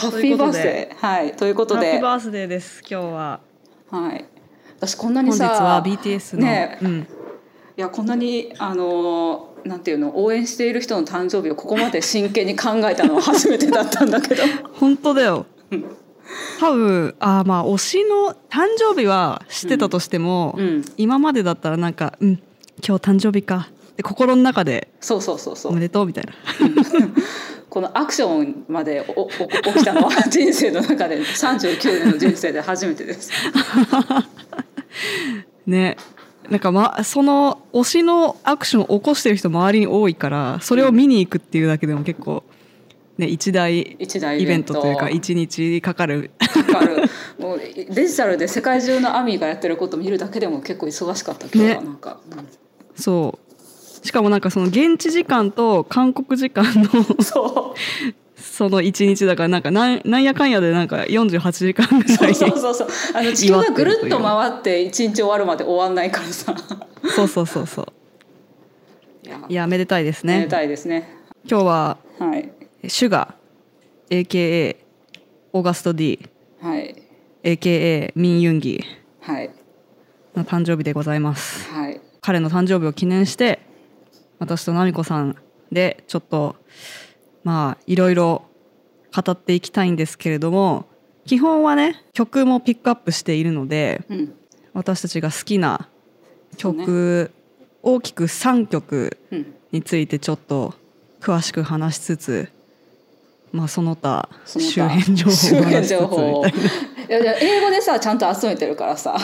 ハッピーバースデー。はいということで。ハッピーバースデーです今日は。はい。私こんなに本日さは BTS の、ねうん、いやこんなにあのなんていうの応援している人の誕生日をここまで真剣に考えたのは 初めてだったんだけど。本当だよ。多分あーまあ推しの誕生日は知ってたとしても、うん。今までだったらなんかうん今日誕生日かで心の中でそうそうそうそう。おめでとうみたいな。このアクションまでおお起きたのは 人生の中で39年の人生で初めてです。ね。なんか、ま、その推しのアクションを起こしてる人周りに多いからそれを見に行くっていうだけでも結構、ね、一大イベント。というか一日かかる。かかる。もうデジタルで世界中のアミがやってることを見るだけでも結構忙しかった今日はね。なんか、うん。そうしかもなんかその現地時間と韓国時間のそう。その一日だからなんかなんなんやかんやでなんか48時間ぐらそういそうそうそう。あの地球がぐるっと回って一日終わるまで終わんないからさ。そうそうそうそう。いや。いやめでたいですね。めでたいですね。今日ははい。シュガー AKA オーガスト D はい。AKA ミン・ユンギ。はい。の誕生日でございます。はい。彼の誕生日を記念して私と奈美子さんでちょっとまあいろいろ語っていきたいんですけれども基本はね曲もピックアップしているのでうん。私たちが好きな曲、大きく3曲うん。についてちょっと詳しく話しつつ、まあ、その他周辺情報を話しつつみたいな。いやいや英語でさちゃんと集めてるからさ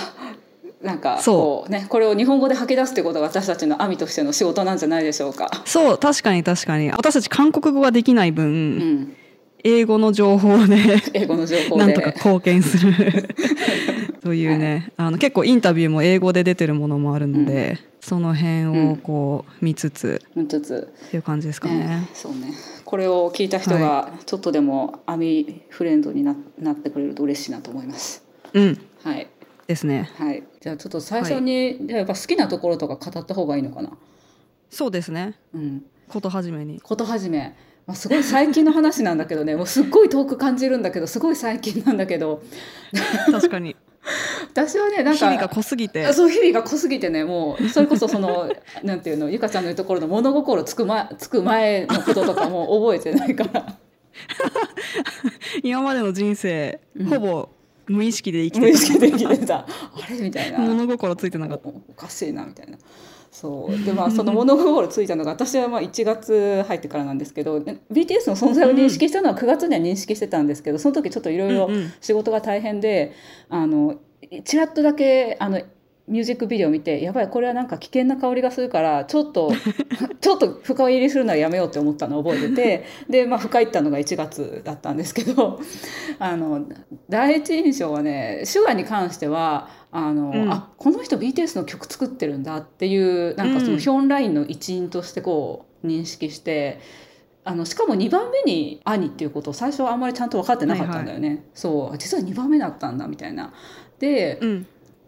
なんかそう。こうねこれを日本語で吐き出すってことが私たちの網としての仕事なんじゃないでしょうか。そう確かに確かに。私たち韓国語ができない分、うん、英語の情報で英語の情報で。なんとか貢献する。というね、あの結構インタビューも英語で出てるものもあるので、その辺をこう見つつもう一つ、っていう感じですかね。ね。そうね。これを聞いた人がちょっとでも網フレンドにななってくれると嬉しいなと思います。うん。はいですね。はい、じゃあちょっと最初に、じゃあやっぱ好きなところとか語った方がいいのかな？そうですね。うん、こと始めに。こと始め、まあ、すごい最近の話なんだけどね もうすっごい遠く感じるんだけどすごい最近なんだけど確かに。私はねなんか日々が濃すぎて。そう日々が濃すぎてねもうそれこそその なんていうのゆかちゃんの言うところの物心つく,、ま、つく前のこととかも覚えてないから今までの人生、うんほぼ無意識で生き無てた。意識で生きてたあれ？みたいな物心ついてなかった。おおかしいなみたいな。そうでまあその物心ついたのが私はまあ1月入ってからなんですけどね BTS の存在を認識したのは9月には認識してたんですけどその時ちょっといろいろうんうん仕事が大変であのちらっとだけあのミュージックビデオを見てやばいこれはなんか危険な香りがするからちょっと ちょっと深入りするのはやめようって思ったのを覚えててで、まあ、深入ったのが1月だったんですけど あの第一印象はね手話に関してはあの、うんあこの人 BTS の曲作ってるんだっていうなんかそのヒョンラインの一員としてこう認識して。あのしかも2番目に兄っていうことを最初はあんまりちゃんと分かってなかったんだよね、そう実は2番目だったんだみたいな。でうん。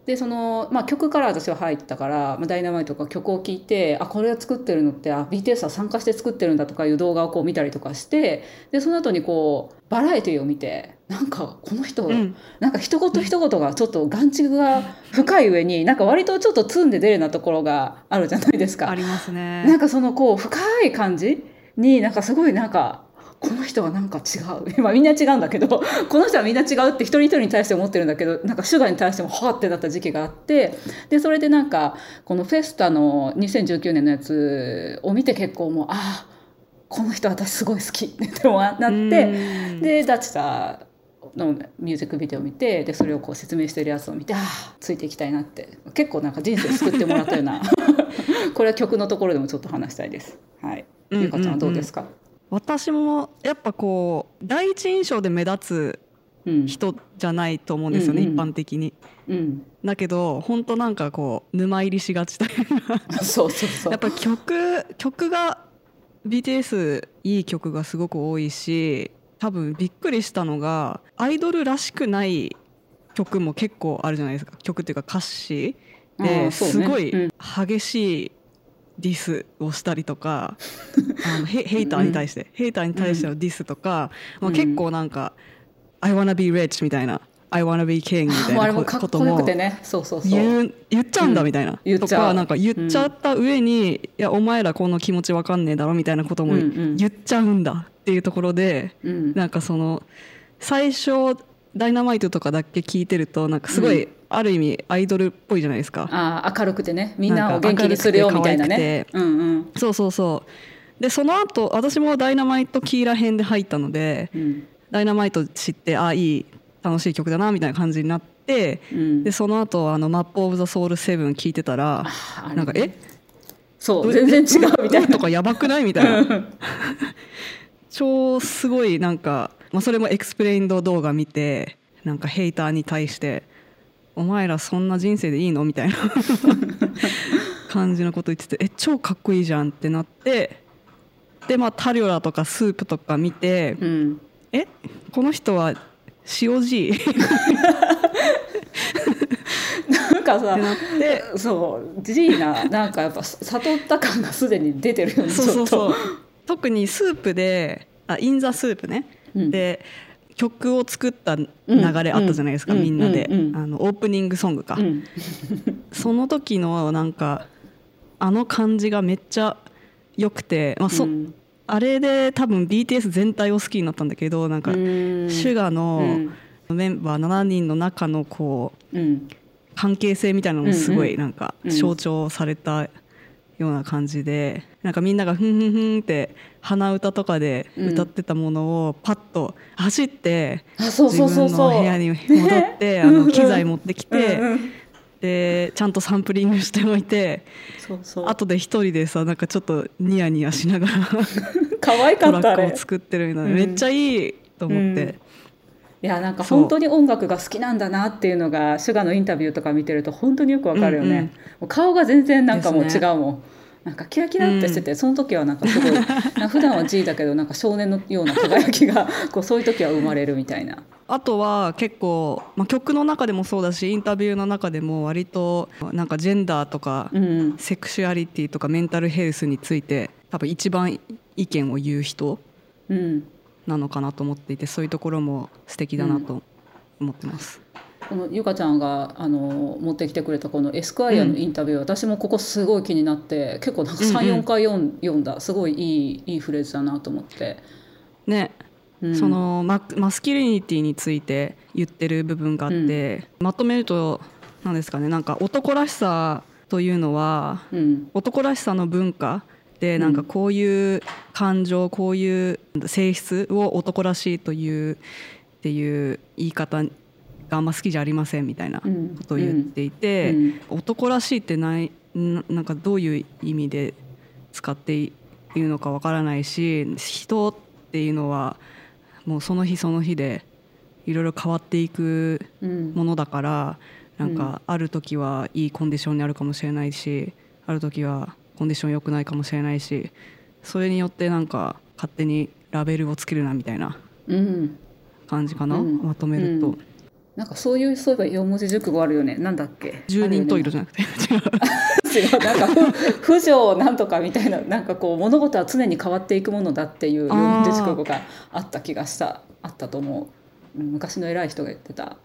でその、まあ、曲から私は入ったから「まあ、ダイナマイト」とか曲を聴いてあこれを作ってるのってあ BTS は参加して作ってるんだとかいう動画をこう見たりとかしてでその後にこうバラエティを見てなんかこの人、うん。なんか一言一言がちょっと眼蓄が深い上になんか割とちょっとツンで出るようなところがあるじゃないですか。ありますね。なんかそのこう深い感じになんかすごいなんかこの人はなんか違う。まあみんな違うんだけどこの人はみんな違うって一人一人に対して思ってるんだけどなんかシュガーに対してもはあってなった時期があってでそれでなんかこのフェスタの2019年のやつを見て結構もうああこの人私すごい好き って思なってうん。でダチタのミュージックビデオを見てでそれをこう説明してるやつを見てああついていきたいなって。結構なんか人生救ってもらったような。これは曲のところでもちょっと話したいです。はい、うんゆかちゃんはどうですか、私もやっぱこう第一印象で目立うん。つ人じゃないと思うんですよね、うんうん一般的に。うん、だけど本当なんかこう沼入りしがちというか。そうそうそう。やっぱ曲曲が BTS いい曲がすごく多いし多分びっくりしたのがアイドルらしくない曲も結構あるじゃないですか。曲っていうか歌詞あですごいうん。激しいディスをしたりとか、あのヘヘイターに対して、ヘイターに対してのディスとか、まあ、うん。結構なんか I wanna be rich みたいな I wanna be king みたいなこ とも言っちゃうんだみたいな、うん。とかなんか言っちゃった上に、いやお前らこの気持ちわかんねえだろみたいなこともうんうん。言っちゃうんだっていうところで、うん。なんかその最初ダイナマイトとかだけ聞いてるとなんかすごい、うある意味アイドルっぽいじゃないですか。あー明るくてね。みんなを元気にするよみたいなね。うんうん。そうそうそう。でその後私もダイナマイトキーラ編で入ったのでうん。ダイナマイト知ってあいい楽しい曲だなみたいな感じになってうん。でその後あの Map of the Soul 7聞いてたらね。なんかえ？そう全然違うみたいな。とかやばくない？みたいな。超すごいなんか、まあ、それも explained 動画見てなんか hater に対して「お前らそんな人生でいいの?」みたいな 感じのこと言ってて「え超かっこいいじゃん」ってなってでまあタリョラとかスープとか見てうん「えこの人は COG? ってなんかさそうジーナなんかやっぱ悟った感がすでに出てるよねそうそうそう特にスープで「あイン・ザ・スープね」うんで曲を作った流れあったじゃないですか、うん。みんなで、あのオープニングソングか、その時のなんかあの感じがめっちゃ良くて、まあそうん。あれで多分 BTS 全体を好きになったんだけどなんか、うん。シュガうのん。メンバー7人の中のこううん。関係性みたいなのもすごいなんかうん。象徴されたような感じでなんかみんながふんふんふんって鼻歌とかで歌ってたものをパッと走ってあそう自そうそう分そう。の部屋に戻って あの機材持ってきてでちゃんとサンプリングしておいてそうそう。後で一人でさなんかちょっとニヤニヤしながら 可愛かトったあれ。ラックを作ってるのうんめっちゃいいと思って。いやなんか本当に音楽が好きなんだなっていうのがシュガのインタビューとか見てると本当によくわかるよね、うんうん。もう顔が全然なんかもう違うもん、なんかキラキラってしてて、その時はなんかすごい 普段は G だけどなんか少年のような輝きがこうそういう時は生まれるみたいな。あとは結構、まあ、曲の中でもそうだしインタビューの中でも割となんかジェンダーとかうん。セクシュアリティとかメンタルヘルスについて多分一番意見を言う人うんなのかなと思っていてそういうところも素敵だなと思ってます。このゆかちゃんがあの持ってきてくれたこのエスクワイアのインタビュー、私もここすごい気になって結構なんかうんうん34回読ん読ん。だすごいいいいいフレーズだなと思って、ね、うん。そのママスキリニティについて言ってる部分があって、まとめると何ですかねなんか男らしさというのはうん。男らしさの文化でなんかこういう感情こういう性質を男らしいというっていう言い方があんま好きじゃありませんみたいなうん。ことを言っていて、うん。男らしいってないななんかどういう意味で使っているのかわからないし人っていうのはもうその日その日でいろいろ変わっていくうん。ものだからなんかある時はいいコンディションにあるかもしれないしある時はコンディション良くないかもしれないしそれによってなんか勝手にラベルをつけるなみたいなうん。感じかな、うん。まとめると、うん。なんかそういうそういえば四文字熟語あるよね。なんだっけ？十人十色じゃなくて。違う違うなんかふ不条なんとかみたいななんかこう物事は常に変わっていくものだっていう四文字熟語があった気がした。あったと思う。うん昔の偉い人が言ってた。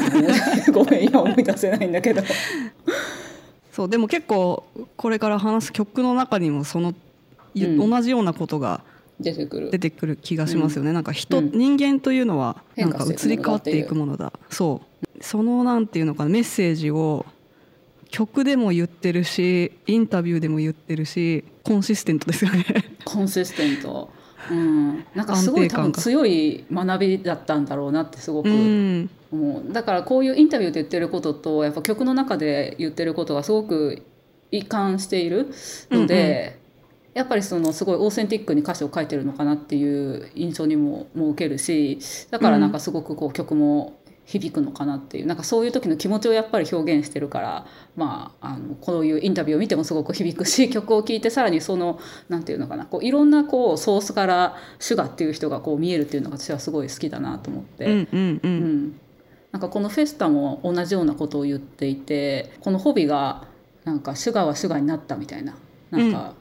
ごめん今思い出せないんだけどそうでも結構これから話す曲の中にもその、いうん。同じようなことが出てくる。出てくる気がしますよね、なんか人、うん。人間というのはなんか移り変わっていくものだ。そう。そのなんていうのかなメッセージを曲でも言ってるしインタビューでも言ってるしコンシステントですよね。コンシステント、うん、なんかすごい多分強い学びだったんだろうなってすごくうん。思う。だからこういうインタビューで言ってることとやっぱ曲の中で言ってることがすごく一貫しているので、やっぱりそのすごいオーセンティックに歌詞を書いてるのかなっていう印象にもも受けるしだからなんかすごくこう曲も響くのかなっていうなんかそういう時の気持ちをやっぱり表現してるから、まあ、あのこういうインタビューを見てもすごく響くし 曲を聴いてさらにそのなんていうのかなこういろんなこうソースからシュガっていう人がこう見えるっていうのが私はすごい好きだなと思って。うんうんううん。ん、なんかこのフェスタも同じようなことを言っていてこのホビがなんかシュガーはシュガーになったみたいななんか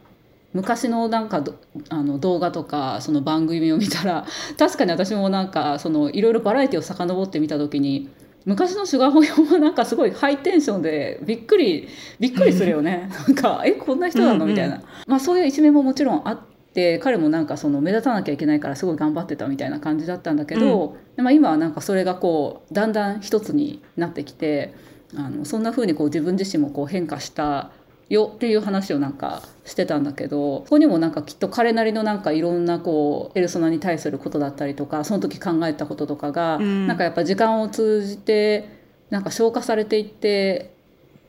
昔のなんかどあの動画とかその番組を見たら 確かに私もなんかそのいろいろバラエティを遡ってみた時に昔のシュガーホヨはなんかすごいハイテンションでびっくりびっくりするよね。なんかえこんな人なの？みたいな、まあ、そういう一面ももちろんあって彼もなんかその目立たなきゃいけないからすごい頑張ってたみたいな感じだったんだけど、まあ、今はなんかそれがこうだんだん一つになってきてあのそんな風にこう自分自身もこう変化したよっていう話をなんかしてたんだけどここにもなんかきっと彼なりのなんかいろんなこうペルソナに対することだったりとかその時考えたこととかが、うん。なんかやっぱ時間を通じてなんか消化されていって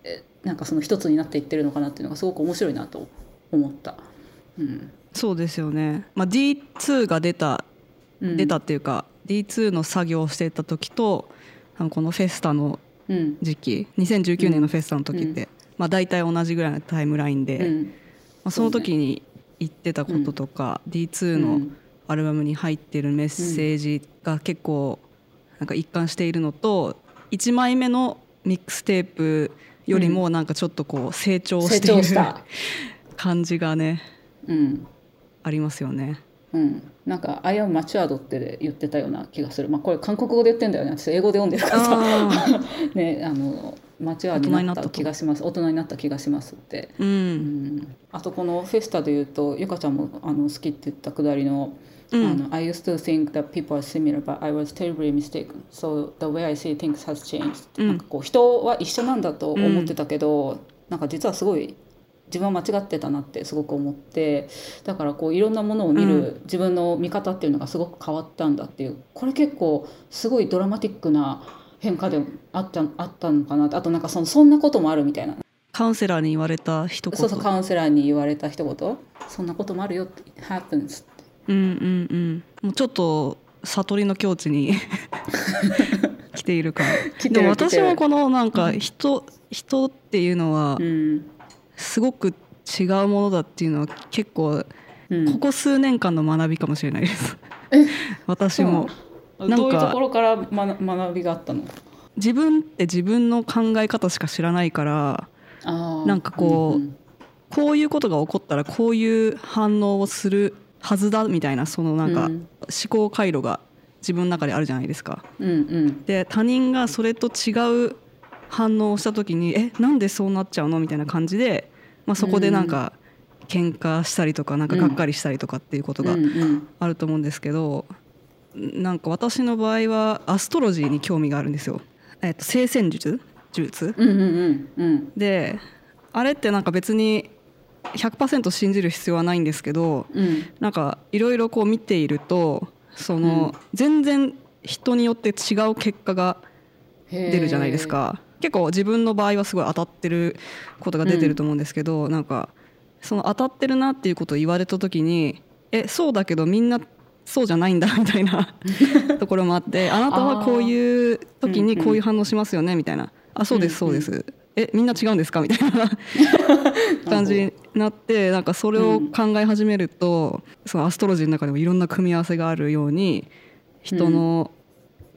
えなんかその一つになっていってるのかなっていうのがすごく面白いなと思った。うん。そうですよね、まあ、D2 が出たうん、出たっていうか、D2 の作業をしてた時とこのフェスタのうん。時期2019年のフェスタの時って、まあ、大体同じぐらいのタイムラインで、うん。まあ、その時に言ってたこととか、D2 のアルバムに入ってるメッセージが結構なんか一貫しているのと1枚目のミックステープよりもなんかちょっとこう成長成している。感じがねうん。ありますよね。うん、なんか「I am matured」って言ってたような気がする、まあ、これ韓国語で言ってんだよね。私英語で読んでるからさ。あ ねあのマチュアになった気がします。大人になった気がしますって、ううん。ん、あとこのフェスタで言うとゆかちゃんもあの好きって言ったくだりの「うん。あの I used to think that people are similar but I was terribly mistaken. So the way I see things has changed、うん。なんかこう人は一緒なんだと思ってたけど、なんか実はすごい自分は間違ってたなってすごく思ってだからこういろんなものを見る自分の見方っていうのがすごく変わったんだっていう。これ結構すごいドラマティックな変化であったあったのかな？あとなんかそのそんなこともあるみたいな。カウンセラーに言われた一言。そうそうカウンセラーに言われた一言。そんなこともあるよって happens って。うんうんうん。もうちょっと悟りの境地に 来ているかも。来てるでも私もこのなんか人人っていうのはうん。すごく違うものだっていうのは結構うん。ここ数年間の学びかもしれないです。え 私もどういうところから学学びがあったの？自分って自分の考え方しか知らないからなんかこううんこういうことが起こったらこういう反応をするはずだみたいなそのなんかうん。思考回路が自分の中であるじゃないですか。うんうん。で他人がそれと違う反応をした時にえなんでそうなっちゃうのみたいな感じで、まあ、そこでなんか喧嘩したりとかなんかがっかりしたりとかっていうことがうんうん。あると思うんですけど、なんか私の場合はアストロジーに興味があるんですよ。えっと聖戦術？術？うんうんうんうん。であれってなんか別に100%信じる必要はないんですけどうん。なんかいろいろこう見ているとその、全然人によって違う結果が出出るじゃないですか。結構自分の場合はすごい当たってることが出てると思うんですけど、なんかその当たってるなっていうことを言われた時にえそうだけどみんなそうじゃないんだみたいな ところもあってあなたはこういう時にこういう反応しますよねみたいな。あそうですそうです、えみんな違うんですか？みたいな 感じになってなんかそれを考え始めると、そのアストロジーの中でもいろんな組み合わせがあるように人の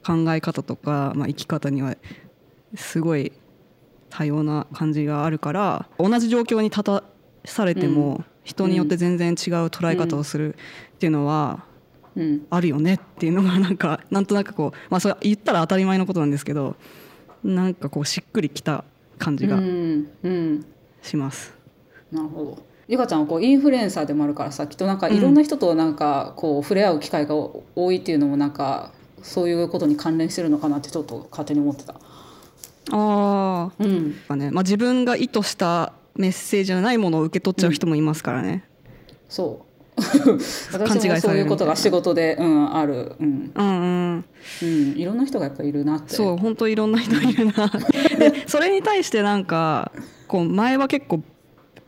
考え方とか、まあ、生き方にはすごい多様な感じがあるから同じ状況に立たされても、人によって全然違う捉え方をするっていうのはうんあるよねっていうのがなんか なんとなくこう、まあ、それ言ったら当たり前のことなんですけどなんかこうしっくりきた感じがうんうんします。なるほどゆかちゃんはこうインフルエンサーでもあるからさきっとなんかいろんな人となんかこう触れ合う機会が多いっていうのもなんかそういうことに関連してるのかなってちょっと勝手に思ってた。あうん、あ、ねまあ、自分が意図したメッセージじゃないものを受け取っちゃう人もいますからね。そう勘 私も違いされるそういうことが仕事で、うん、ある、うん。うんうん。うん、いろんな人がやっぱいるなって。そう本当いろんな人いるな。でそれに対してなんかこう前は結構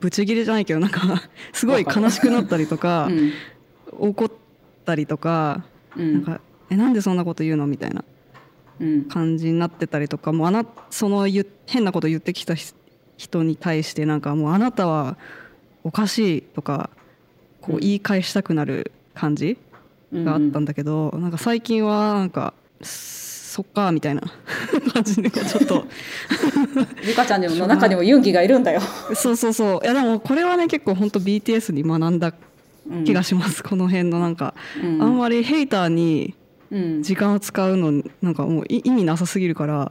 ブチギレじゃないけどなんか すごい悲しくなったりとかうん。怒ったりとかうん。なんかえなんでそんなこと言うのみたいな。うん。感じになってたりとかもうあなその言変なこと言ってきたひ人に対してなんかもうあなたはおかしいとかこう言い返したくなる感じがあったんだけど、なんか最近はなんかそそっかみたいな 感じでちょっと。リカちゃんの中にもユンギがいるんだよ。そうそうそう。いやでもこれはね結構本当 BTS に学んだ気がします、この辺のなんか、うん。あんまりヘイターにうん。時間を使うのなんかもうい意味なさすぎるから、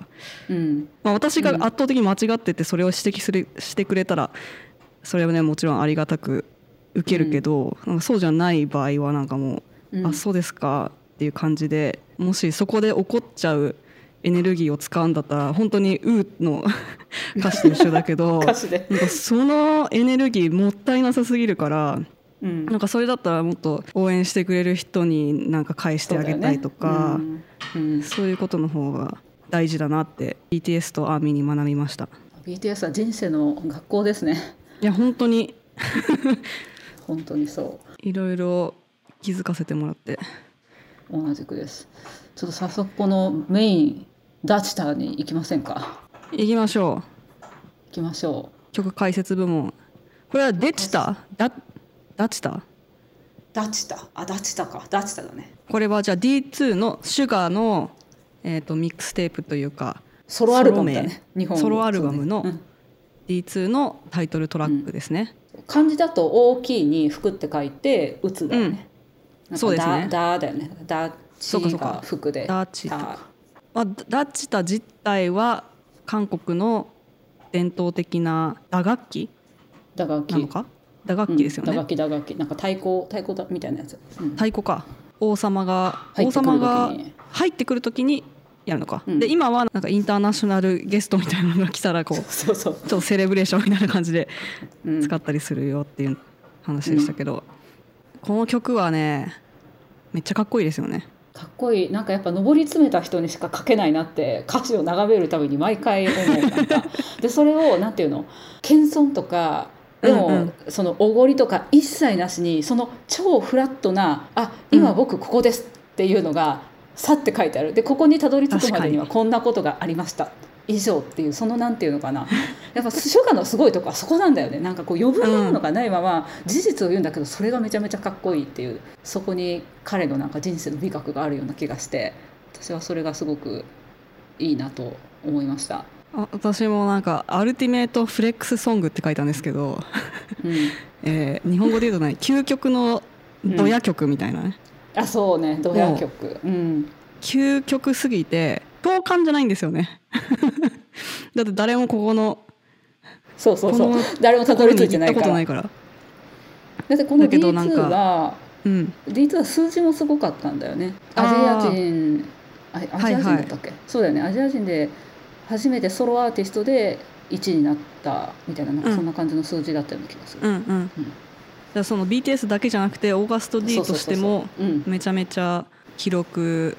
うん。まあ、私が圧倒的に間違っててそれを指摘するしてくれたらそれはねもちろんありがたく受けるけど、なんかそうじゃない場合はなんかもう、うん。あそうですかっていう感じでもしそこで怒っちゃうエネルギーを使うんだったら本当に「う」の 歌詞と一緒だけど そのエネルギーもったいなさすぎるからうん。なんかそれだったらもっと応援してくれる人になんか返してあげたいとかそう,、うん。うん。そういうことの方が大事だなって BTS とアーミーに学びました。BTS は人生の学校ですね。いや本当に本当にそいろいろ気づかせてもらって。う同じくです。ちょっと早速このメインダチターに行きませんか？行きましょう。行きましょ曲解説部門。これはデチタダダチタうダチタあダチタか。ダチタだね。これはじゃあ D2 のシュガーの、えー、とミックステープというかソロアルバムだね。ソロ名日本語。ソロアルバムのそうね。D2 のタイトルトラックですね、うん漢字だと大きいに服って書いて打つだよね、なんかそうですね。ダダだよね。ダチそうかそうか。が服で。ダチタタまあ、ダチタ自体は韓国の伝統的な打楽器打楽器。なのか？打楽器ですよね、うん打楽器打楽器。なんか太鼓太鼓だみたいなやつ、うん。太鼓か。王様が王様がに入ってくる時にやるのか、うん。で今はなんかインターナショナルゲストみたいなのが来たらこうちょそうそう。っとセレブレーションみたいな感じでうん。使ったりするよっていう話でしたけど、この曲はねめっちゃかっこいいですよね。かっこいい。なんかやっぱ上り詰めた人にしか書けないなって歌詞を眺めるたびに毎回思う。なんか。でそれをなんていうの？謙遜とかでも、うんうん。そのおごりとか一切なしにその超フラットな「あ今僕ここです」っていうのがさって書いてある。でここにたどり着くまでには確こんなことがありました。以上っていうそのなんていうのかな。やっぱ書家のすごいとこはそこなんだよね。なんかこう余分なものがないまま事実を言うんだけどそれがめちゃめちゃかっこいいっていうそこに彼のなんか人生の美学があるような気がして私はそれがすごくいいなと思いました。あ私もなんか「アルティメイトフレックスソング」って書いたんですけど、うん、えー日本語で言うとね究極のドヤ曲みたいなね、あそうね。ドヤ曲、うん、究極すぎて共感じゃないんですよね。だって誰もここのそうそうそう。誰もたどり着いてないから。とないから。だってこのだけどなん D2 かはうん。D2 は数字もすごかったんだよね。アジア人あアジア人だったっけ、そうだよね。アジア人で初めてソロアーティストで1位になったみたいななんかそんな感じの数字だったような気がする、うんうん。だからその BTS だけじゃなくてオーガスト D としてもめちゃめちゃ記録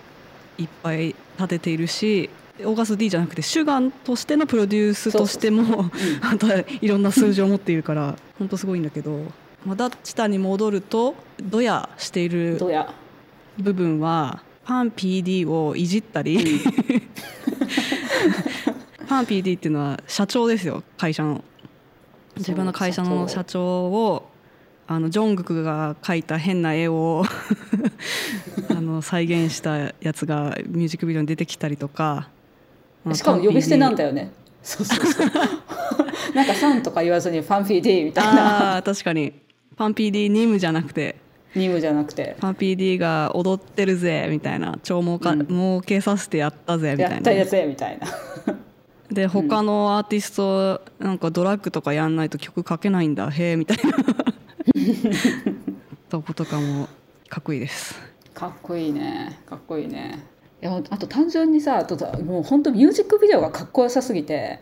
いっぱい立てているしオーガスト D じゃなくてシュガンとしてのプロデュースとしても あといろんな数字を持っているから本当すごいんだけど、まあ、ダッチタに戻るとドヤしている部分はパン PD をいじったり、パン PD っていうのは社長ですよ会社の。自分の会社の社長をあのジョングクが描いた変な絵を あの再現したやつがミュージックビデオに出てきたりとか、まあしかも呼び捨てなんだよよね。そうそうそう。なんか「さん」とか言わずに「ファンフィーディ」みたいな。あー確かに。パン PD ニムじゃなくて。任務じゃなくて。パン PD が踊ってるぜみたいな。超儲か、うん。儲けさせてやったぜみたいな。やったやつやみたいな。で他のアーティストなんかドラッグとかやんないと曲書けないんだへえみたいな とことかもかっこいいです。かっこいいね。かっこいいね。いやあと単純にさあともう本当ミュージックビデオがかっこよさすぎて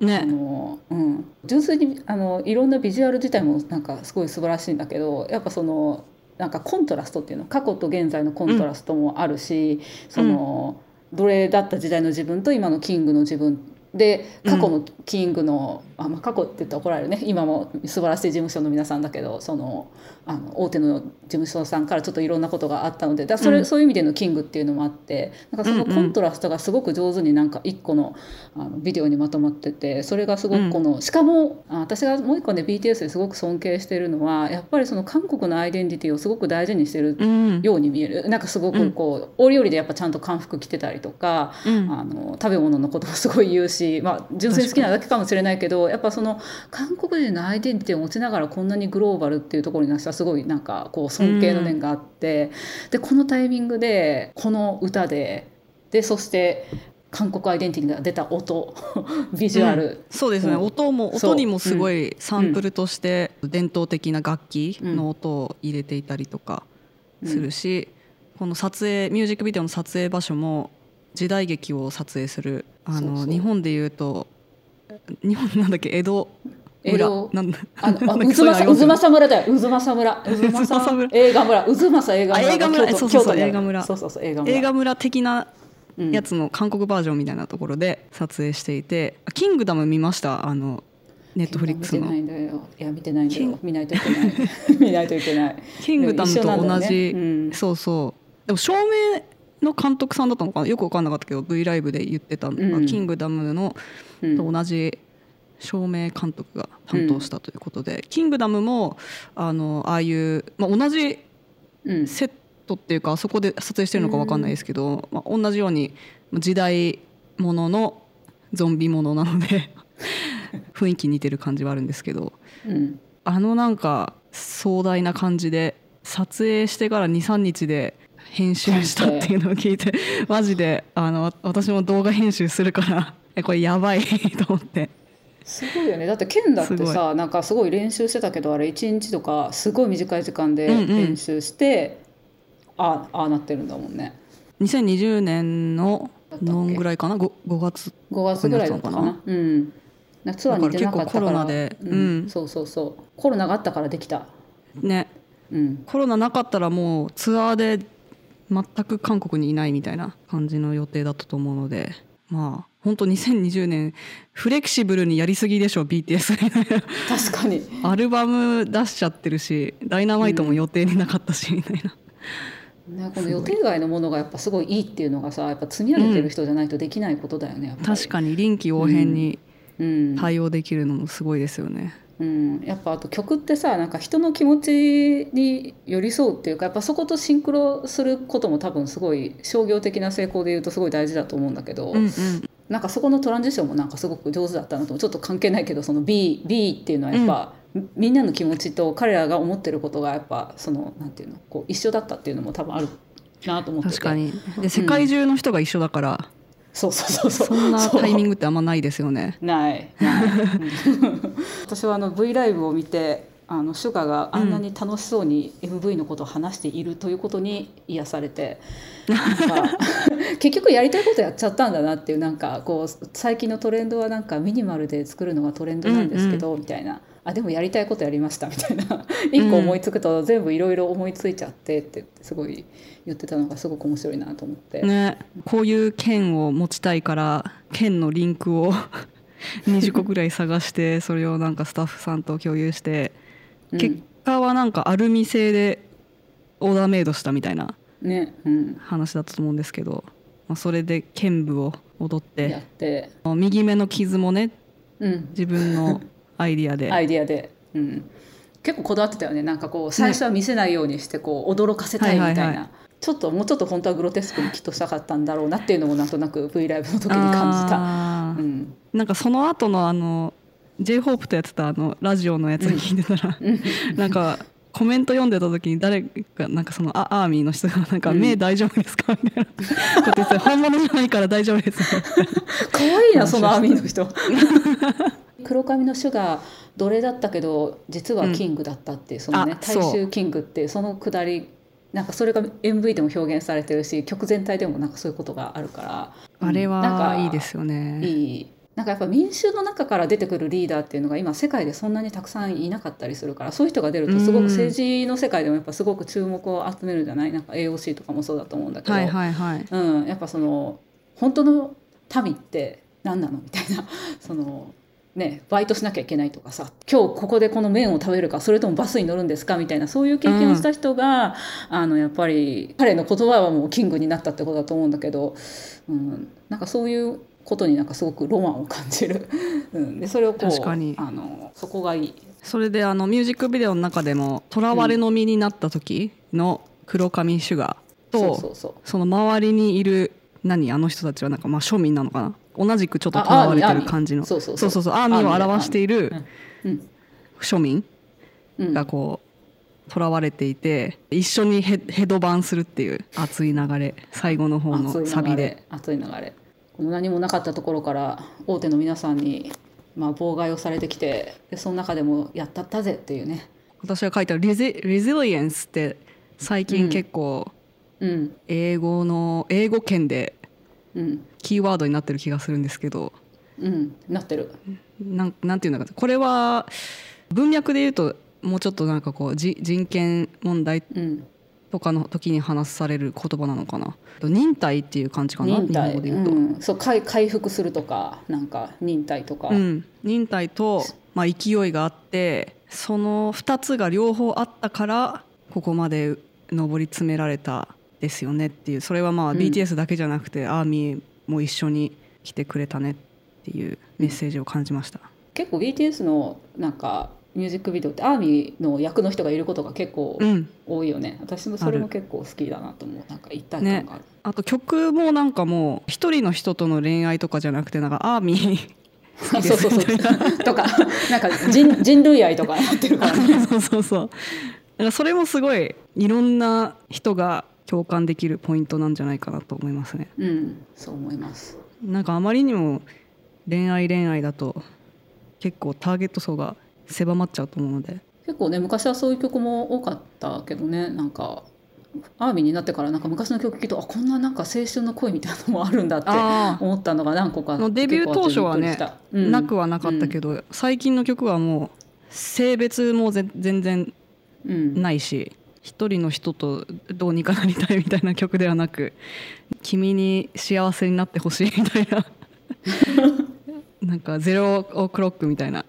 あねの、うん、純粋にあのいろんなビジュアル自体もなんかすごい素晴らしいんだけどやっぱそのなんかコントラストっていうの過去と現在のコントラストもあるし、その奴隷だった時代の自分と今のキングの自分で過去のキングの、あまあ、過去って言ったら怒られるね。今も素晴らしい事務所の皆さんだけどそのあの大手の事務所さんからちょっといろんなことがあったのでだそれ、うん。そういう意味でのキングっていうのもあってなんかそのコントラストがすごく上手になんか一個のあのビデオにまとまっててそれがすごくこの、しかもあ私がもう一個ね BTS ですごく尊敬してるのはやっぱりその韓国のアイデンティティをすごく大事にしてるうん。ように見える。なんかすごくこう、折々でやっぱちゃんと漢服着てたりとか、うん。あの食べ物のこともすごい言うし、まあ、純粋に好きなだけかもしれないけどやっぱその韓国人のアイデンティティを持ちながらこんなにグローバルっていうところになしたらすごいなんかこう尊敬の念があって、でこのタイミングでこの歌ででそして韓国アイデンティティが出た音 ビジュアル、そうですね、うん。音も音にもすごいサンプルとして伝統的な楽器の音を入れていたりとかするし、この撮影ミュージックビデオの撮影場所も時代劇を撮影するあの日本でいうと日本なんだっけ江戸江村戸なんだあのういうのありますよね。渦政村だよ。渦政村。渦渦政政村。映画村。渦政映画村。あ映画村。そうそうそう映画村。そうそうそう映画村。映画村的なうん。やつの韓国バージョンみたいなところで撮影していて「キングダム」見ました？あのネットフリックスの。見てないんだよ。いや見てないんだよ見ないといけない。見ないといけない「キングダム」と同じ、ねうん。そうそう。でも照明の監督さんだったのかな？よく分かんなかったけど V ライブで言ってたの。が、うん。キングダムのうん。と同じ照明監督が担当したということで、キングダムもあのああいう、まあ、同じうん。セットっていうかあそこで撮影してるのか分かんないですけど、まあ、同じように時代もののゾンビものなので 雰囲気似てる感じはあるんですけどうん。あのなんか壮大な感じで撮影してから23日で編集したっていうのを聞いて マジであの私も動画編集するからえこれやばい と思って。すごいよね。だって剣だってすさなんかすごい練習してたけどあれ1日とかすごい短い時間でうんうん。練習して、あああなってるんだもんね。2020年ののんぐらいかな？5, 5月5月ぐらいだったかな。うん。夏は似てなかったからだから。結構コロナでうん。うん。そうそうそう。コロナがあったからできた。ね。うん。コロナなかったらもうツアーで全く韓国にいないみたいな感じの予定だったと思うのでまあ本当2020年フレキシブルにやりすぎでしょ BTS 確かに。アルバム出しちゃってるしダイナマイトも予定になかったしみたいな、ね、この予定外のものがやっぱすごいいいっていうのがさやっぱ積み上げてる人じゃないとできないことだよね、やっぱり。確かに臨機応変にうん。対応できるのもすごいですよね、うん、やっぱあと曲ってさなんか人の気持ちに寄り添うっていうかやっぱそことシンクロすることも多分すごい商業的な成功で言うとすごい大事だと思うんだけど、うんうん。なんかそこのトランジションもなんかすごく上手だったなとちょっと関係ないけどその B, B っていうのはやっぱ、みんなの気持ちと彼らが思ってることがやっぱそのなんていうのこう一緒だったっていうのも多分あるなと思ってて。確かに。で世界中の人が一緒だから、そうそうそうそんなタイミンググってあんまないですよね。ない。ない。うん。私はあの V ライブを見てあのシュガがあんなに楽しそうに MV のことを話しているということに癒されて、なんか 結局やりたいことやっちゃったんだなっていうなんかこう最近のトレンドはなんかミニマルで作るのがトレンドなんですけど、みたいなあでもやりたいことやりましたみたいな。一個思いつくと全部いろいろ思いついちゃってってすごい言ってたのがすごく面白いなと思って。ね。こういう剣を持ちたいから剣のリンクを 20個ぐらい探してそれをなんかスタッフさんと共有して、うん。結果はなんかアルミ製でオーダーメイドしたみたいな話だったと思うんですけど、まあ、それで剣舞を踊っやって。て、右目の傷もねうん、自分のアイディアで。アイディアで、うん、結構こだわってたよね。なんかこう最初は見せないようにしてこう驚かせたいみたいな、はいはいはちょっともうちょっと本当はグロテスクにきっとしたかったんだろうなっていうのもなんとなく V ライブの時に感じた。うん。なんかその後のあの j ホープとやってたあのラジオのやつ聞いてたら、なんかコメント読んでた時に誰かなんかそのあアーミーの人がなんかうん目大丈夫ですか？みたいな。こと言って本物じゃないから大丈夫です。可愛いなそのアーミーの人黒髪のシュガー奴隷だったけど実はキングだったっていう、そのね大衆キングっていうそのくだりなんかそれが MV でも表現されてるし曲全体でもなんかそういうことがあるから。あれうんなんかはいいですよね。いい。なんかやっぱ民衆の中から出てくるリーダーっていうのが今世界でそんなにたくさんいなかったりするからそういう人が出るとすごく政治の世界でもやっぱすごく注目を集めるんじゃない？なんか AOC とかもそうだと思うんだけど、はいはいはい。うん、やっぱその本当の民って何なの？みたいな。そのねバイトしなきゃいけないとかさ今日ここでこの麺を食べるかそれともバスに乗るんですかみたいなそういう経験をした人が、あのやっぱり彼の言葉はもうキングになったってことだと思うんだけど、うん、なんかそういうことになんかすごくロマンを感じる、うん、でそれをこう確かに。あのそこがいい。それであのミュージックビデオの中でも「囚われの身になった時の黒髪シュガーと、そうそうそう。その周りにいる何あの人たちはなんかまあ庶民なのかな同じくちょっと囚われてる感じの。そうそうそそううそう。アーミーを表しているうん庶民うんがこう囚われていて一緒にヘヘドバンするっていう熱い流れ。最後の方のサビで。熱い流れこの何もなかったところから大手の皆さんに、まあ、妨害をされてきてでその中でもやったったぜっていうね。私が書いたレジ「レジリエンス」って最近結構うん。英語の英語圏でうんキーワードになってる気がするんですけど。うん。なってる。なんなんていうんだかこれは文脈で言うともうちょっとなんかこうじ人権問題うんとかの時に話される言葉なのかな。忍耐っていう感じかな日本語で言うと、うん、そう回回復するとかなんか忍耐とか、うん、忍耐と、まあ、勢いがあってその2つが両方あったからここまで上り詰められたですよねっていうそれはまあうん。BTS だけじゃなくて、アーミーも一緒に来てくれたねっていうメッセージを感じました。結構 BTS のなんかミュージックビデオってアーミーの役の人がいることが結構うん、多いよね、私もそれも結構好きだなと思う。なんか一体感がある、あと曲もなんかもう一人の人との恋愛とかじゃなくてなんかアーミー そうそうそう。とかなんか人人類愛とかなってるからね。そうそうそう。だからそれもすごいいろんな人が共感できるポイントなんじゃないかなと思いますね。うんそう思います。なんかあまりにも恋愛恋愛だと結構ターゲット層が狭まっちゃうと思うので。結構ね昔はそういう曲も多かったけどねなんかアーミーになってからなんか昔の曲聴くとあこんななんか青春の恋みたいなのもあるんだってあ思ったのが何個かのデビュー当初はねうん。なくはなかったけど、最近の曲はもう性別もぜ全然うん。ないし一人の人とどうにかなりたいみたいな曲ではなく君に幸せになってほしいみたいな。なんかゼロオクロックみたいな。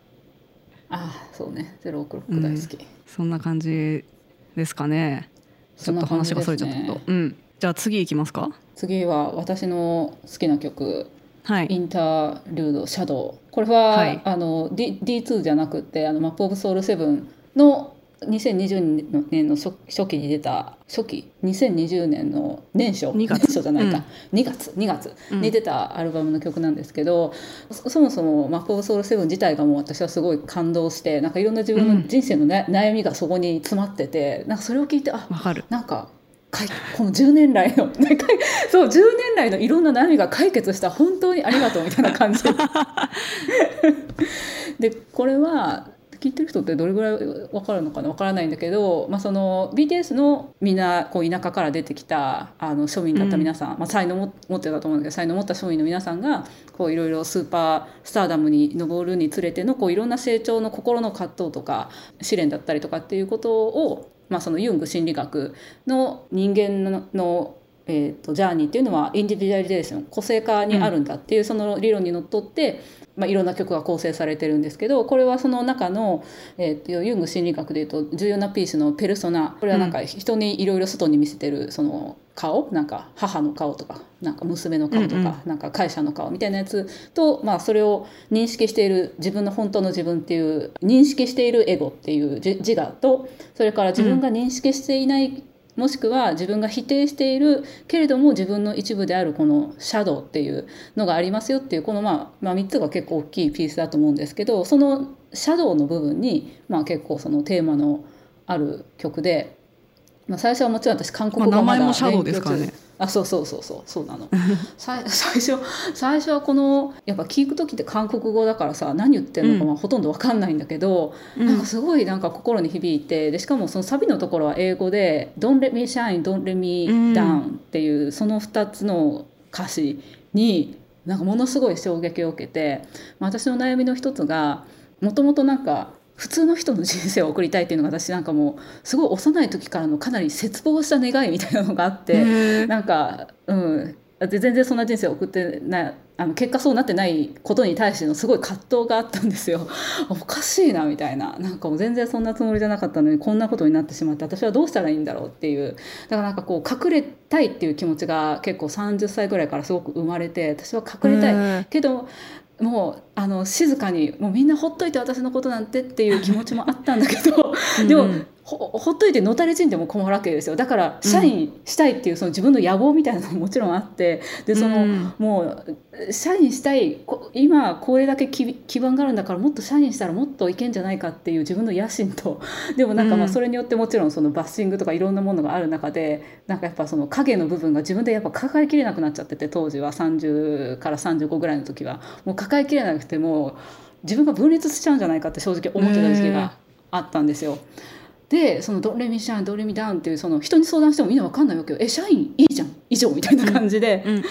あそうね。ゼロオクロック大好き、そんな感じですかね。ちょっと話がそれちゃったけど、そんなうん。じゃあ次いきますか？次は私の好きな曲。はい。インターリュードシャドウ。これは、はい。あの D D2 じゃなくてあのマップオブソウル7の2020年の初初期に出た初期2020年の年初2月。年初じゃないか、2月2月に出たアルバムの曲なんですけど、そそもそもマップオブソウル7自体がもう私はすごい感動してなんかいろんな自分の人生の、ね悩みがそこに詰まっててなんかそれを聞いてあわかる。なんかこの10年来の そう10年来のいろんな悩みが解決した本当にありがとうみたいな感じ。でこれは聞いてる人ってどれぐらい分かるのかな？分からないんだけど、まあ、その BTS のみんなこう田舎から出てきたあの庶民だった皆さん、まあ、才能も持ってたと思うんだけど才能を持った庶民の皆さんがこういろいろスーパースターダムに上るにつれてのこういろんな成長の心の葛藤とか試練だったりとかっていうことを、まあ、そのユング心理学の人間ののえー、とジャーニーっていうのはインディビジュアリゼーション個性化にあるんだっていうその理論にのっとって、まあ、いろんな曲が構成されてるんですけどこれはその中の、えー、とユング心理学でいうと重要なピースのペルソナ。これはなんか人にいろいろ外に見せてるその顔？なんか母の顔とかなんか娘の顔とか、うんうん。なんか会社の顔みたいなやつと、まあ、それを認識している自分の本当の自分っていう認識しているエゴっていう自自我とそれから自分が認識していない、もしくは自分が否定しているけれども自分の一部であるこのシャドウっていうのがありますよっていうこの、まあ、まあ3つが結構大きいピースだと思うんですけどそのシャドウの部分に、まあ、結構そのテーマのある曲で、まあ、最初はもちろん私韓国語まあ名前もシャドウですからね。あそうそうそうそうそうなの。さ 最初最初はこのやっぱ聞く時って韓国語だからさ何言ってるのかまあほとんど分かんないんだけど、うん。なんかすごいなんか心に響いてでしかもそのサビのところは英語で「Don't let me shine, don't let me うん。down」っていうその2つの歌詞になんかものすごい衝撃を受けて、まあ、私の悩みの一つがもともとなんか普通の人の人生を送りたいっていうのが私なんかもうすごい幼い時からのかなり絶望した願いみたいなのがあって。なんか、うん、で全然そんな人生を送ってないあの結果そうなってないことに対してのすごい葛藤があったんですよ。おかしいなみたいな。なんかもう全然そんなつもりじゃなかったのにこんなことになってしまって私はどうしたらいいんだろうっていう。だからなんかこう隠れたいっていう気持ちが結構30歳ぐらいからすごく生まれて私は隠れたい。けどもうあの静かにもうみんなほっといて私のことなんてっていう気持ちもあったんだけどでもほほっといてのたれ死んでも困るわけですよ。だから社員したいっていうその自分の野望みたいなのももちろんあってでその、うん。もう社員したいこ今これだけ基基盤があるんだからもっと社員したらもっといけんじゃないかっていう自分の野心と。でもなんかまあうんそれによってもちろんそのバッシングとかいろんなものがある中でなんかやっぱその影の部分が自分でやっぱ抱えきれなくなっちゃってて当時は30から35ぐらいの時は。もう抱えきれなくてもう自分が分裂しちゃうんじゃないかって正直思ってた時期があったんですよ。でその「ドレミシャンドレミダウン」っていうその人に相談してもみんな分かんないわけよ「え社員いいじゃん。以上」みたいな感じで。うんうん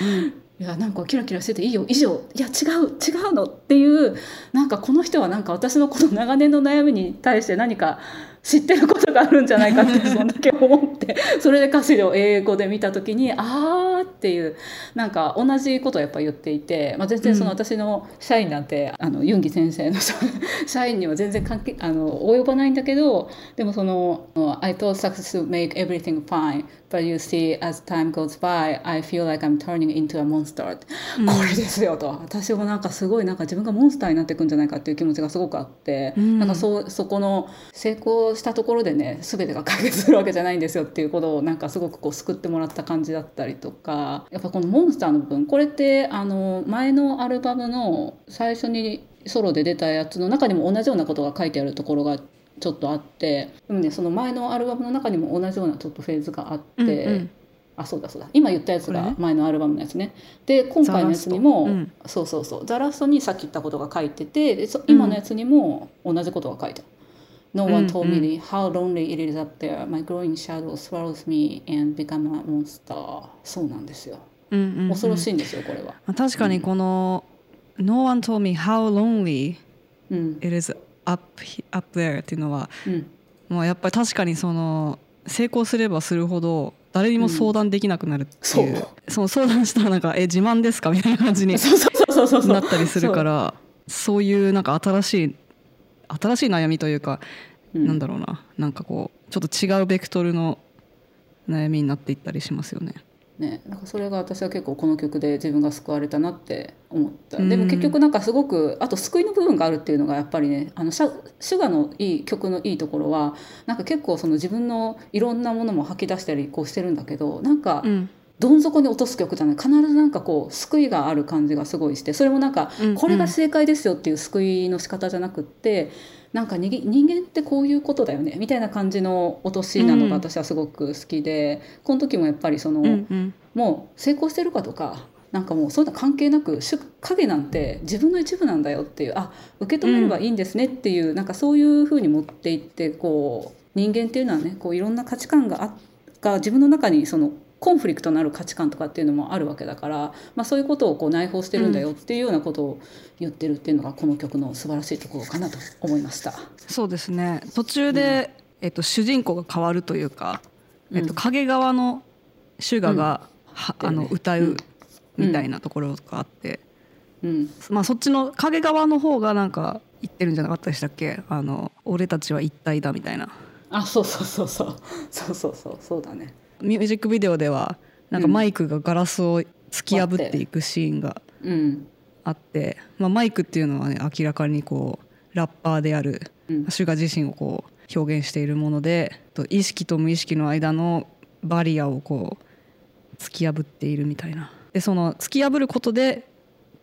「いやなんかキラキラしてていいよ。以上。いや違う違うの」っていうなんかこの人はなんか私のこの長年の悩みに対して何か知ってることがあるんじゃないかってそんだけ思って。それで歌詞を英語で見た時に「あー」っていうなんか同じことをやっぱ言っていて、まあ、全然そのうん。私の社員なんて、あのユンギ先生の社 社員には全然関係あの及ばないんだけどでもその「I thought success would make everything fine but you see as time goes by I feel like I'm turning into a monster」ってうんこれですよと。私もなんかすごいなんか自分がモンスターになっていくんじゃないかっていう気持ちがすごくあって、うんなんかそうそこの成功したところでね全てが解決するわけじゃないんですよっていうことをなんかすごくこう救ってもらった感じだったりとか。やっぱこのモンスターの部分これってあの前のアルバムの最初にソロで出たやつの中にも同じようなことが書いてあるところがちょっとあってでもねその前のアルバムの中にも同じようなちょっとフェーズがあって。うんうんあそうだそうだ今言ったやつが前のアルバムのやつねで今回のやつにも、ザラストそうそうそう「ザラスト」にさっき言ったことが書いててでそ今のやつにも同じことが書いてある。No うん one told me how lonely it is up there. My growing shadow swallows me and become a monster. そうなんですよ。うんうんうん恐ろしいんですよ、これは。まあ確かにこの「No one told me how lonely うん。it is up, up there」っていうのはうん。もうやっぱり確かにその成功すればするほど誰にも相談できなくなるっていう、うんその相談したらなんか「え自慢ですか?」みたいな感じに そうそうそうそうそう。なったりするからそういうなんか新しい新しい悩みというか、うんなんだろうななんかこうちょっと違うベクトルの悩みになっていったりしますよね。ね、なんかそれが私は結構この曲で自分が救われたなって思った。うん。でも結局なんかすごくあと救いの部分があるっていうのがやっぱりねあのシャシュガのいい曲のいいところはなんか結構その自分のいろんなものも吐き出したりこうしてるんだけどなんかうん。どん底に落とす曲じゃない。必ずなんかこう救いがある感じがすごいしてそれもなんかうん。うん。これが正解ですよっていう救いの仕方じゃなくってなんか人間ってこういうことだよねみたいな感じの落としなのが私はすごく好きで、この時もやっぱりその、うんうん。もう成功してるかとかなんかもうそういうの関係なく主影なんて自分の一部なんだよっていうあ受け止めればいいんですねっていう、なんかそういうふうに持っていってこう人間っていうのはねこういろんな価値観があが自分の中にそのコンフリクトのある価値観とかっていうのもあるわけだから、まあ、そういうことをこう内包してるんだよっていうようなことを言ってるっていうのがこの曲の素晴らしいところかなと思いました。そうですね。途中で、えっと、主人公が変わるというか、えっと、うん影側のシュガが、はあの歌うみたいなところがあって、うん。まあ、そっちの影側の方がなんか言ってるんじゃなかったでしたっけ？あの俺たちは一体だみたいな。あそうそうそうそう。そうそうそう。そうだね。ミュージックビデオではなんかうん。マイクがガラスを突き破っていくシーンがうん。あって、まあ、マイクっていうのはね明らかにこうラッパーであるうん。シュガ自身をこう表現しているものでと意識と無意識の間のバリアをこう突き破っているみたいな。でその突き破ることで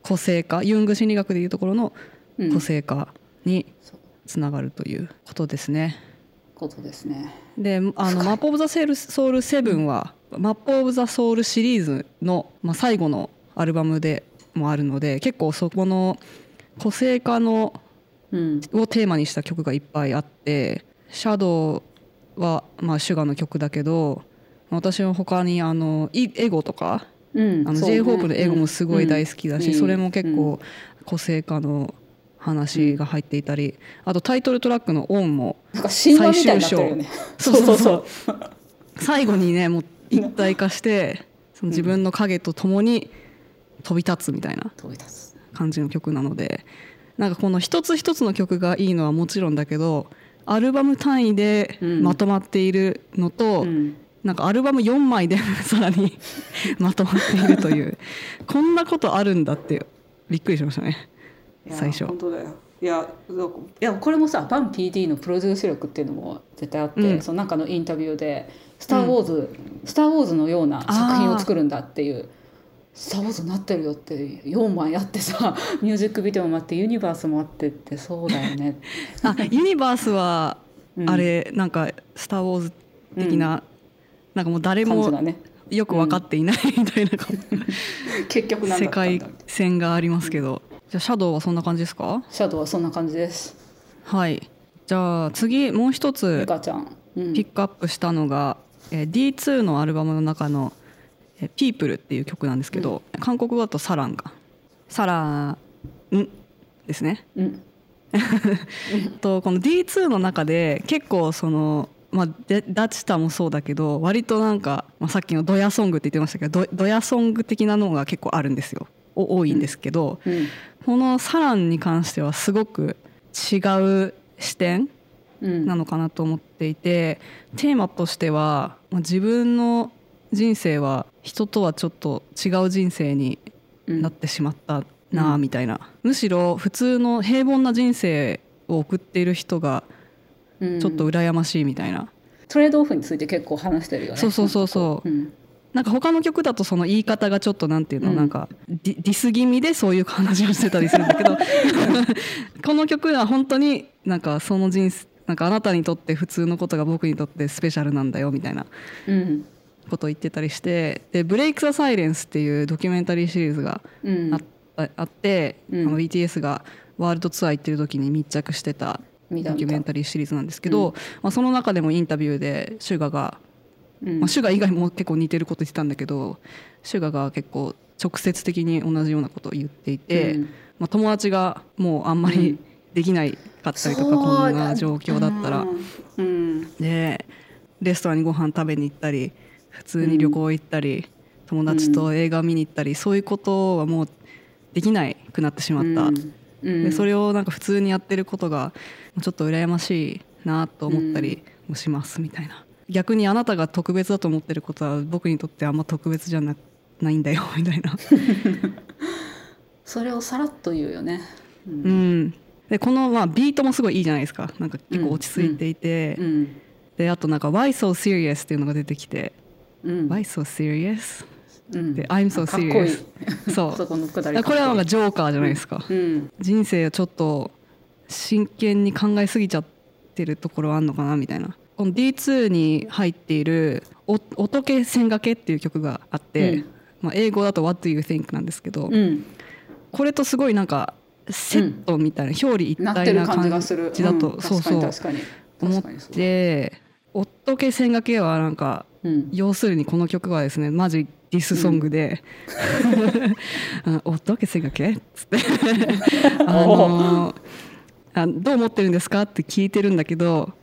個性化ユング心理学でいうところのうん個性化につながるということですね。ことですね。であの「 Map of the セール Soul 7」は「マップ・オブ・ザ・ソウル」シリーズの、まあ、最後のアルバムでもあるので結構そこの個性化のうん。をテーマにした曲がいっぱいあって「 Shadウはまあシュガーの曲だけど私は他にあのイエゴとかうん。あの J−HOPE のエゴもすごい大好きだし、うん。それも結構個性化の話が入っていたり、あとタイトルトラックの「オン」もなんか神話みたいになってるよね。そうそうそう。最後にねもう一体化してその自分の影とともに飛び立つみたいな感じの曲なのでなんかこの一つ一つの曲がいいのはもちろんだけどアルバム単位でうん。まとまっているのと、うん。なんかアルバム4枚で さらに まとまっているという。こんなことあるんだってびっくりしましたね最初。本当だよ。いやいやこれもさバン PD のプロデュース力っていうのも絶対あって、うん。その中のインタビューで「スター・ウォーズ」スター・ウォーズのような作品を作るんだっていう「スター・ウォーズになってるよ」って4枚 あってさミュージックビデオもあってユニバースもあってってそうだよね。あユニバースはうん。あれなんか「スター・ウォーズ」的な、なんかもう誰もよく分かっていないみたいな結局なんだ世ったんだ。界線がありますけどじゃあシャドウはそんな感じですか？シャドウはそんな感じです。はい。じゃあ次もう一ミつピックアップしたのが、えー D2 のアルバムの中の「えー People」っていう曲なんですけど、韓国語だと「サランが」「サラン」ですね。うん。とこの D2 の中で結構その、まあ、でダチタもそうだけど割となんか、まあ、さっきのドヤソングって言ってましたけどドドヤソング的なのが結構あるんですよ。お多いんですけど、うんこの「サラン」に関してはすごく違う視点うんなのかなと思っていてテーマとしてはまあ自分の人生は人とはちょっと違う人生にうんなってしまったなみたいな、むしろ普通の平凡な人生を送っている人がうんちょっと羨ましいみたいな、トレードオフについて結構話してるよね。そうそうそうそう。うんなんか他の曲だとその言い方がちょっとなんていうの、うん。なんかディス気味でそういう話をしてたりするんだけど この曲は本当になんかその人生なんかあなたにとって普通のことが僕にとってスペシャルなんだよみたいなうん。ことを言ってたりしてで「ブレイク・ザ・サイレンス」っていうドキュメンタリーシリーズがうん。ああって、うん。あの BTS がワールドツアー行ってる時に密着してたドキュメンタリーシリーズなんですけど、まあ、その中でもインタビューでシュガが、うん。まあ、シュガ以外も結構似てること言ってたんだけどシュガが結構直接的に同じようなことを言っていて、うん。まあ、友達がもうあんまうん。りできないかったりとか、そうこんな状況だったら。うん。うんでレストランにご飯食べに行ったり普通に旅行行ったり、友達と映画見に行ったり、そういうことはもうできないくなってしまった、うん。でそれをなんか普通にやってることがちょっと羨ましいなと思ったりもしますみたいな逆にあなたが特別だと思ってることは僕にとってあんま特別じゃなないんだよ みたいな、それをさらっと言うよね。ううん。ん、でこのまあビートもすごいいいじゃないですか。なんか結構落ち着いていて、うん。であとなんか「Why so serious?」っていうのが出てきて。うん「Why so serious?」うん。で「I'm so serious」そう。そこのくだりこれはなんかかジョーカーじゃないですか、人生をちょっと真剣に考えすぎちゃってるところはあるのかなみたいなこの D2 に入っている「お音気線掛け」っていう曲があって、うんまあ、英語だと「What do you think?」なんですけど、うんこれとすごいなんかセットみたいな、表裏一体なる感じ感がする。じだと、うんそうそう思って「音気線掛け」はなんかうん要するにこの曲はですねマジディスソングで「あおっとけせがけ?」っつって あのあ「どう思ってるんですか?」って聞いてるんだけど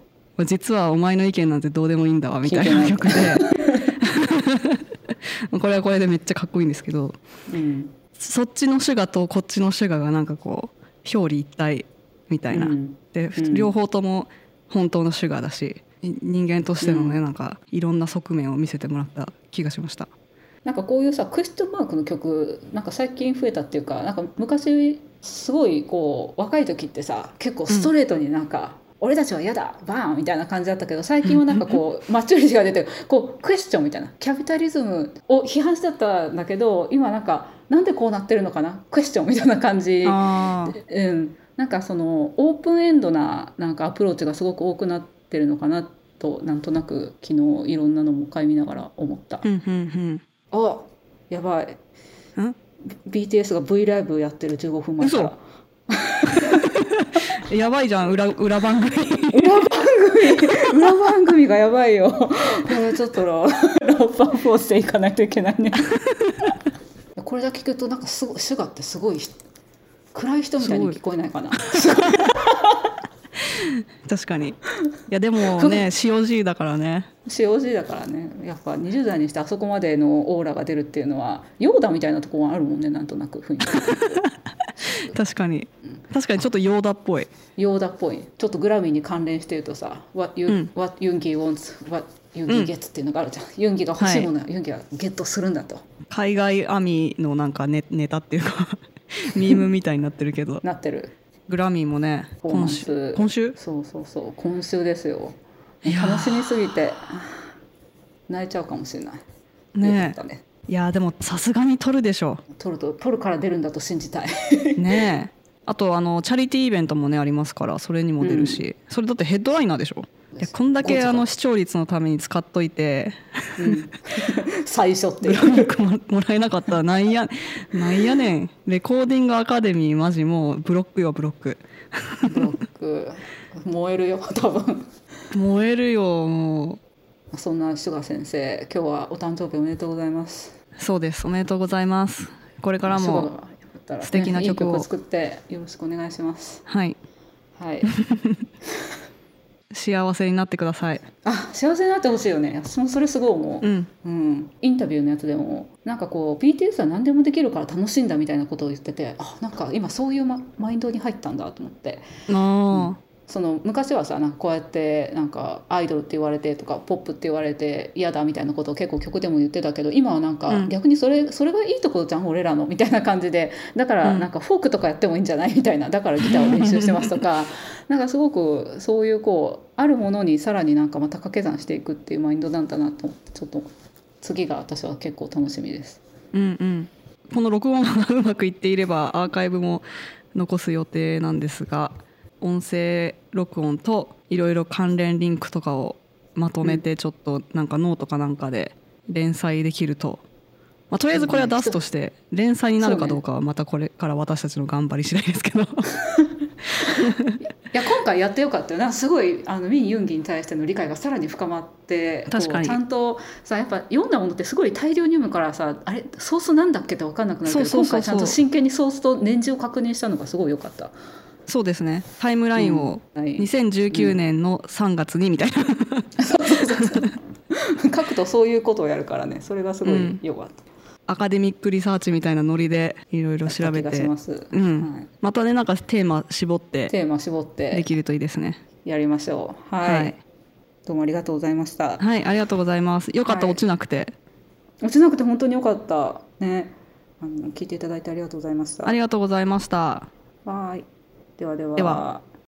実はお前の意見なんてどうでもいいんだわみたいな曲で。これはこれでめっちゃかっこいいんですけどうん。そっちのシュガとこっちのシュガがなんかこう表裏一体みたいな、うん。でうん。両方とも本当のシュガーだしい人間としてのね、なんかいろんな側面を見せてもらった気がしました。なんかこういうさクエスチョンマークの曲なんか最近増えたっていうかなんか昔すごいこう若い時ってさ結構ストレートになんか、俺たちは嫌だバーンみたいな感じだったけど最近はなんかこうマチュリティが出てこうクエスチョンみたいなキャピタリズムを批判してたんだけど今なんかなんでこうなってるのかなクエスチョンみたいな感じ。うん、なんかそのオープンエンドななんかアプローチがすごく多くなってるのかなとなんとなく昨日いろんなのも買い見ながら思った。うんうんあやばい。BTS が V ライブやってる15分前から やばいじゃん裏裏番組。裏番組。裏番組がやばいよ。これちょっとロローパーフォースでいかないといけないね。これだけ聞くとなんかすごシュガーってすごい暗い人みたいに聞こえないかな。確かに。いやでもね COG だからね。COG だからね。やっぱ20代にしてあそこまでのオーラが出るっていうのはヨーダみたいなところがあるもんねなんとなく雰囲気。確かに確かにちょっとヨーダっぽい。ヨーダっぽい。ちょっとグラミーに関連してるとさ「What, you,、うん。what ユンギ wants what ユンギ gets」っていうのがあるじゃん、ユンギが欲しいものはユンギがゲットするんだと。海外アミのなんかネネタっていうか ミームみたいになってるけど。なってる。グラミーもね今週今週？そうそうそう。今週ですよ。楽しみすぎて泣いちゃうかもしれない。ねね。いやでもさすがに撮るでしょ。取ると取るから出るんだと信じたい。ねえあとあのチャリティーイベントもねありますからそれにも出るし、それだってヘッドライナーでしょ？いやこんだけあの視聴率のために使っといてうん。最初ってブランクももらえなかったらなんやなんやねん。レコーディングアカデミーマジもうブロックよブロック。ブロック。燃えるよ多分。燃えるよもそんなシュガ先生今日はお誕生日おめでとうございます。うそうですおめでとうございます。これからもったら。ね素敵な曲を。作ってよろしくお願いします。はい。はい。幸せになってください。あ幸せになってほしいよね。私もそれすごい思う、うん。うん、インタビューのやつでもなんかこう BTS は何でもできるから楽しいんだみたいなことを言っててあなんか今そういうママインドに入ったんだと思って。あその昔はさなんかこうやってなんかアイドルって言われてとかポップって言われて嫌だみたいなことを結構曲でも言ってたけど今はなんかうん。逆にそれ,、それがいいところじゃん俺らのみたいな感じで。だからうん。なんかフォークとかやってもいいんじゃない？みたいな。だからギターを練習してますとか。なんかすごくそういうこうあるものにさらになんかまた掛け算していくっていうマインドなんだなとちょっと次が私は結構楽しみです。うんうん。この録音がうまくいっていればアーカイブも残す予定なんですが音声録音といろいろ関連リンクとかをまとめてちょっとなんかノートかなんかで連載できると、まあ、とりあえずこれは出すとして連載になるかどうかはまたこれから私たちの頑張り次第ですけど。いや今回やってよかったよな。すごいあのミン・ユンギに対しての理解がさらに深まって確かに。ちゃんとさやっぱ読んだものってすごい大量に読むからさあれソースなんだっけって分かんなくなるけど今回ちゃんと真剣にソースと年次を確認したのがすごい良かった。そうですね。タイムラインをうん。はい。2019年の3月にみたいな、書くとそういうことをやるからね。それがすごい良かった。アカデミックリサーチみたいなノリでいろいろ調べて。します、うん。はい、またねなんかテーマ絞って。テーマ絞っでてきるといいですね。やりましょう。はい、はい。どうもありがとうございました。はい、ありがとうございます。よかった、はい。落ちなくて。落ちなくて本当に良かった。ね。あの聞いていただいてありがとうございました。ありがとうございました。はい。ではでは。では